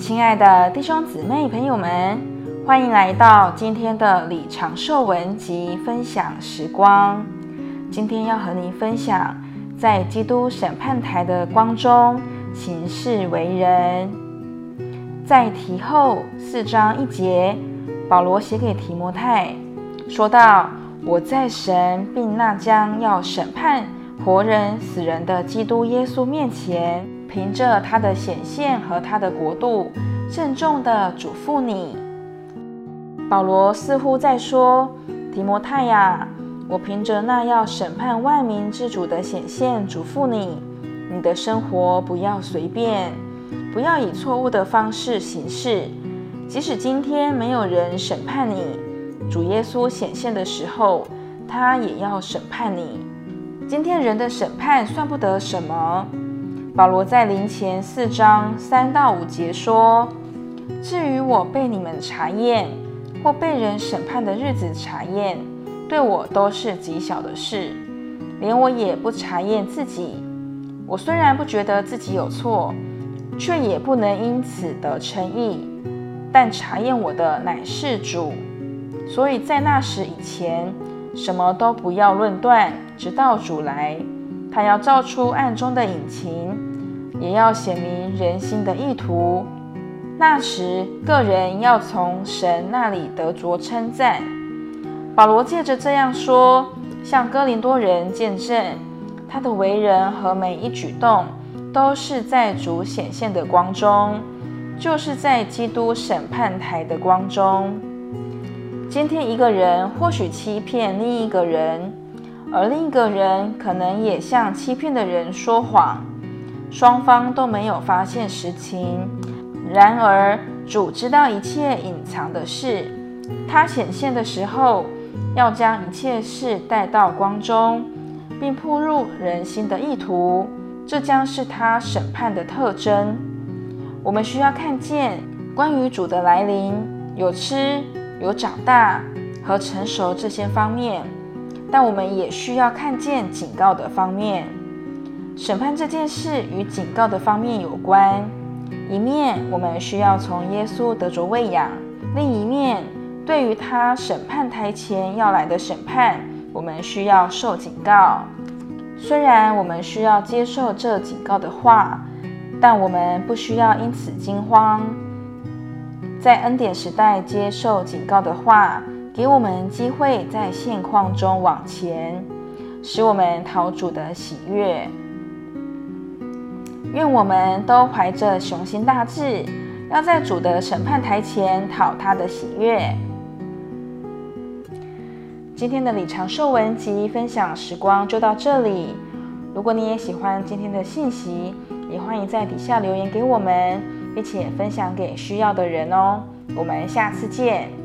亲爱的弟兄姊妹朋友们，欢迎来到今天的李长寿文集分享时光。今天要和您分享，在基督审判台的光中行事为人。在提后四章一节，保罗写给提摩太，说道：“我在神并那将要审判活人死人的基督耶稣面前。”凭着他的显现和他的国度，郑重地嘱咐你。保罗似乎在说：“提摩太呀，我凭着那要审判万民之主的显现，嘱咐你，你的生活不要随便，不要以错误的方式行事。即使今天没有人审判你，主耶稣显现的时候，他也要审判你。今天人的审判算不得什么。”保罗在林前四章三到五节说：“至于我被你们查验，或被人审判的日子查验，对我都是极小的事，连我也不查验自己。我虽然不觉得自己有错，却也不能因此得称义。但查验我的乃是主，所以在那时以前，什么都不要论断，直到主来，他要照出暗中的隐情。”也要显明人心的意图。那时，个人要从神那里得着称赞。保罗借着这样说，向哥林多人见证他的为人和每一举动，都是在主显现的光中，就是在基督审判台的光中。今天，一个人或许欺骗另一个人，而另一个人可能也向欺骗的人说谎。双方都没有发现实情，然而主知道一切隐藏的事，他显现的时候，要将一切事带到光中，并曝露人心的意图，这将是他审判的特征。我们需要看见关于主的来临，有吃、有长大和成熟这些方面，但我们也需要看见警告的方面。审判这件事与警告的方面有关，一面我们需要从耶稣得着喂养，另一面对于他审判台前要来的审判，我们需要受警告。虽然我们需要接受这警告的话，但我们不需要因此惊慌。在恩典时代接受警告的话，给我们机会在现况中往前，使我们讨主的喜悦。愿我们都怀着雄心大志，要在主的审判台前讨他的喜悦。今天的李长寿文集分享时光就到这里。如果你也喜欢今天的信息，也欢迎在底下留言给我们，并且分享给需要的人哦。我们下次见。